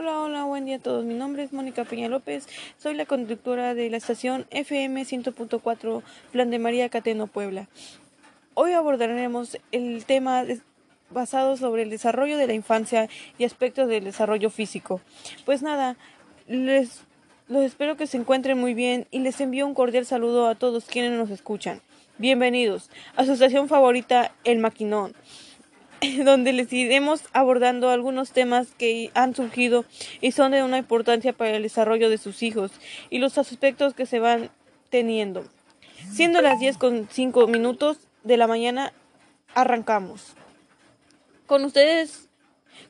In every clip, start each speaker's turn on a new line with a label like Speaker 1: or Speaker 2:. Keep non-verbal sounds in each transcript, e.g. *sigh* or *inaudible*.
Speaker 1: Hola, hola, buen día a todos. Mi nombre es Mónica Peña López. Soy la conductora de la estación FM 100.4 Plan de María Cateno Puebla. Hoy abordaremos el tema basado sobre el desarrollo de la infancia y aspectos del desarrollo físico. Pues nada, les los espero que se encuentren muy bien y les envío un cordial saludo a todos quienes nos escuchan. Bienvenidos a su estación favorita, El Maquinón. *laughs* donde les iremos abordando algunos temas que han surgido y son de una importancia para el desarrollo de sus hijos y los aspectos que se van teniendo. Siendo las 10 con 5 minutos de la mañana, arrancamos. Con ustedes,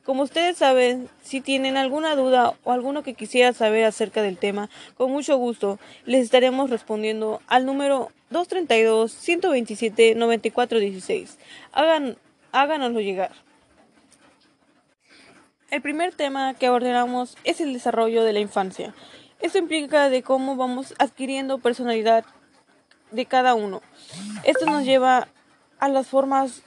Speaker 1: como ustedes saben, si tienen alguna duda o alguno que quisiera saber acerca del tema, con mucho gusto les estaremos respondiendo al número 232 127 9416. Hagan háganoslo llegar. El primer tema que abordaremos es el desarrollo de la infancia. Esto implica de cómo vamos adquiriendo personalidad de cada uno. Esto nos lleva a las formas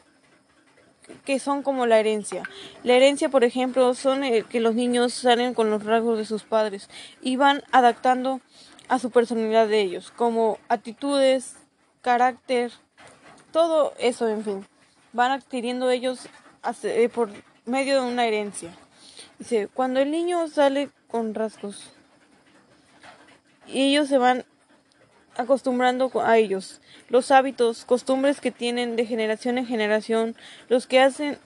Speaker 1: que son como la herencia. La herencia, por ejemplo, son que los niños salen con los rasgos de sus padres y van adaptando a su personalidad de ellos, como actitudes, carácter, todo eso, en fin van adquiriendo ellos eh, por medio de una herencia. Dice, cuando el niño sale con rasgos y ellos se van acostumbrando a ellos, los hábitos, costumbres que tienen de generación en generación, los que hacen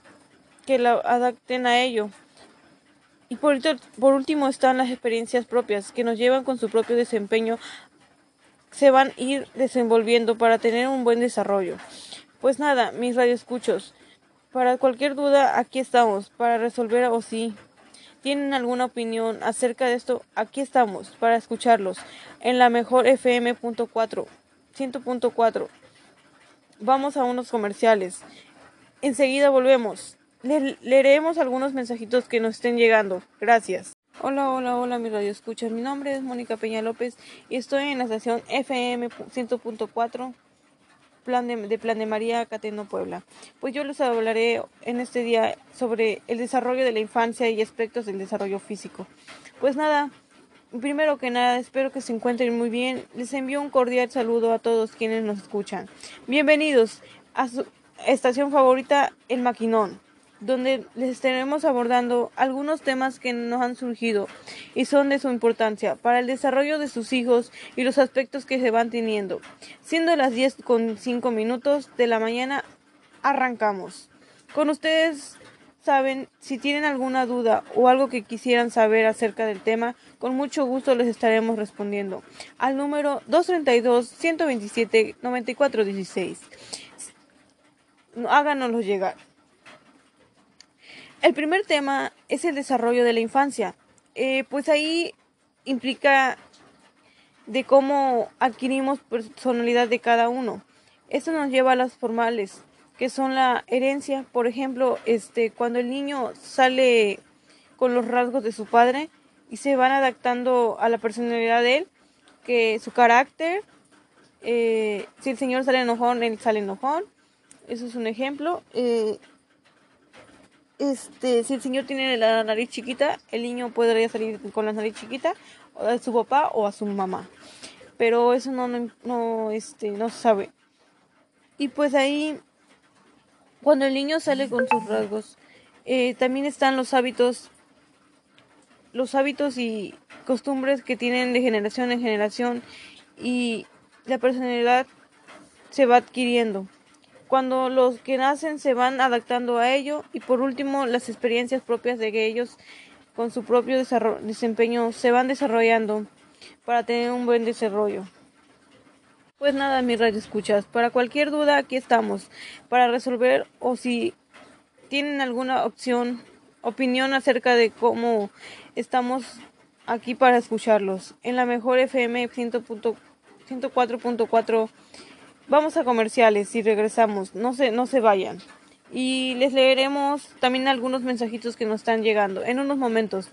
Speaker 1: que la adapten a ello. Y por, por último están las experiencias propias que nos llevan con su propio desempeño, se van a ir desenvolviendo para tener un buen desarrollo. Pues nada, mis radioescuchos, para cualquier duda aquí estamos, para resolver o si tienen alguna opinión acerca de esto, aquí estamos, para escucharlos, en la mejor FM.4, 100.4. Vamos a unos comerciales. Enseguida volvemos. Le leeremos algunos mensajitos que nos estén llegando. Gracias. Hola, hola, hola, mis radioescuchas. Mi nombre es Mónica Peña López y estoy en la estación FM 100.4 plan de, Plan de María Cateno Puebla. Pues yo les hablaré en este día sobre el desarrollo de la infancia y aspectos del desarrollo físico. Pues nada, primero que nada espero que se encuentren muy bien. Les envío un cordial saludo a todos quienes nos escuchan. Bienvenidos a su estación favorita, El Maquinón donde les estaremos abordando algunos temas que nos han surgido y son de su importancia para el desarrollo de sus hijos y los aspectos que se van teniendo. Siendo las 10 con 5 minutos de la mañana, arrancamos. Con ustedes saben, si tienen alguna duda o algo que quisieran saber acerca del tema, con mucho gusto les estaremos respondiendo al número 232-127-9416. Háganoslo llegar. El primer tema es el desarrollo de la infancia. Eh, pues ahí implica de cómo adquirimos personalidad de cada uno. Esto nos lleva a las formales, que son la herencia. Por ejemplo, este, cuando el niño sale con los rasgos de su padre y se van adaptando a la personalidad de él, que su carácter, eh, si el señor sale enojón, él sale enojón. Eso es un ejemplo. Eh, este, si el señor tiene la nariz chiquita, el niño podría salir con la nariz chiquita a su papá o a su mamá. Pero eso no, no, este, no se sabe. Y pues ahí, cuando el niño sale con sus rasgos, eh, también están los hábitos, los hábitos y costumbres que tienen de generación en generación y la personalidad se va adquiriendo cuando los que nacen se van adaptando a ello y por último las experiencias propias de ellos con su propio desempeño se van desarrollando para tener un buen desarrollo. Pues nada, mis radio escuchas, para cualquier duda aquí estamos para resolver o si tienen alguna opción, opinión acerca de cómo estamos aquí para escucharlos en la mejor FM 104.4 Vamos a comerciales y regresamos. No se, no se vayan. Y les leeremos también algunos mensajitos que nos están llegando en unos momentos.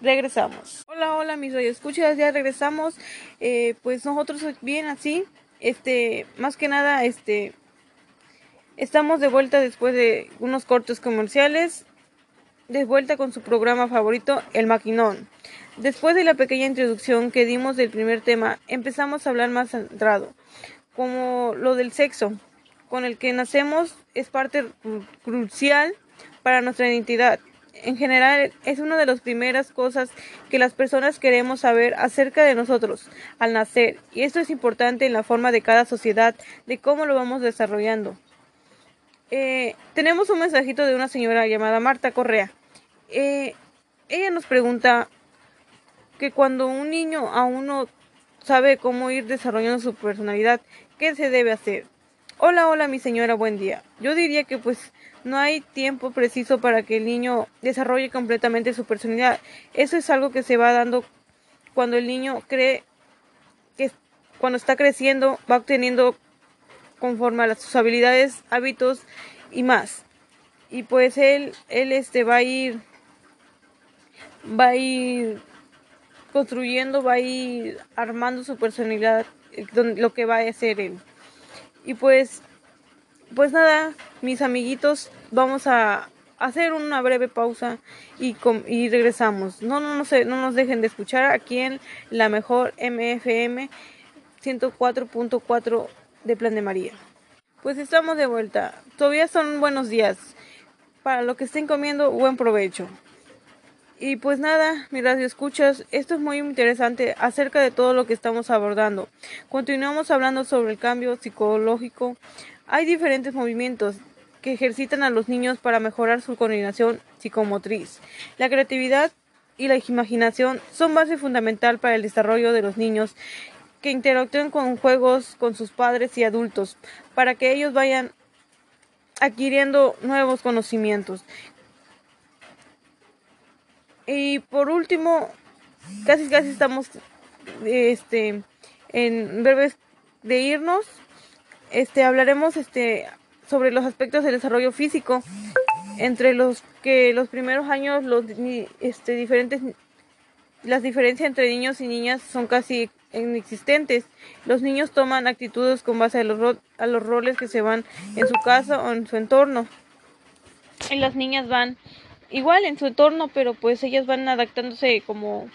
Speaker 1: Regresamos. Hola, hola, mis escuchas ya regresamos. Eh, pues nosotros bien así. Este, más que nada, este, estamos de vuelta después de unos cortos comerciales. de vuelta con su programa favorito, El Maquinón. Después de la pequeña introducción que dimos del primer tema, empezamos a hablar más centrado, como lo del sexo, con el que nacemos es parte crucial para nuestra identidad. En general, es una de las primeras cosas que las personas queremos saber acerca de nosotros al nacer, y esto es importante en la forma de cada sociedad, de cómo lo vamos desarrollando. Eh, tenemos un mensajito de una señora llamada Marta Correa. Eh, ella nos pregunta que cuando un niño aún no sabe cómo ir desarrollando su personalidad, ¿qué se debe hacer? Hola, hola mi señora, buen día. Yo diría que pues no hay tiempo preciso para que el niño desarrolle completamente su personalidad. Eso es algo que se va dando cuando el niño cree que cuando está creciendo va obteniendo conforme a sus habilidades, hábitos y más. Y pues él, él este va a ir va a ir construyendo, va a ir armando su personalidad, eh, lo que va a hacer él. Y pues, pues nada, mis amiguitos, vamos a hacer una breve pausa y, regresamos. No, no, no, se, no nos dejen de escuchar aquí en la mejor MFM 104.4 de Plan de María. Pues estamos de vuelta. Todavía son buenos días. Para lo que estén comiendo, buen provecho. Y pues nada, mi radio escuchas, esto es muy interesante acerca de todo lo que estamos abordando. Continuamos hablando sobre el cambio psicológico. Hay diferentes movimientos que ejercitan a los niños para mejorar su coordinación psicomotriz. La creatividad y la imaginación son base fundamental para el desarrollo de los niños que interactúen con juegos con sus padres y adultos para que ellos vayan adquiriendo nuevos conocimientos. Y por último, casi casi estamos este en breves de irnos. Este hablaremos este sobre los aspectos del desarrollo físico entre los que los primeros años los este diferentes las diferencias entre niños y niñas son casi inexistentes. Los niños toman actitudes con base a los, a los roles que se van en su casa o en su entorno. Y las niñas van igual en su entorno, pero pues ellas van adaptándose como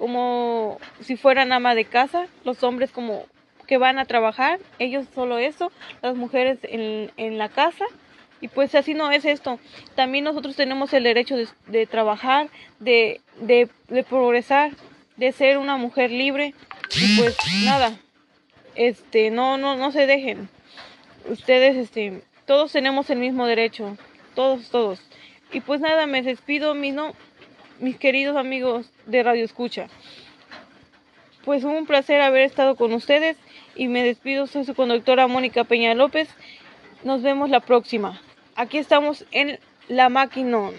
Speaker 1: como si fueran ama de casa, los hombres como que van a trabajar, ellos solo eso, las mujeres en, en la casa, y pues así no es esto. También nosotros tenemos el derecho de, de trabajar, de, de, de, progresar, de ser una mujer libre, y pues nada, este, no, no, no se dejen. Ustedes, este, todos tenemos el mismo derecho, todos, todos. Y pues nada, me despido, mis, no, mis queridos amigos de Radio Escucha. Pues un placer haber estado con ustedes y me despido, soy su conductora Mónica Peña López. Nos vemos la próxima. Aquí estamos en La Maquinón.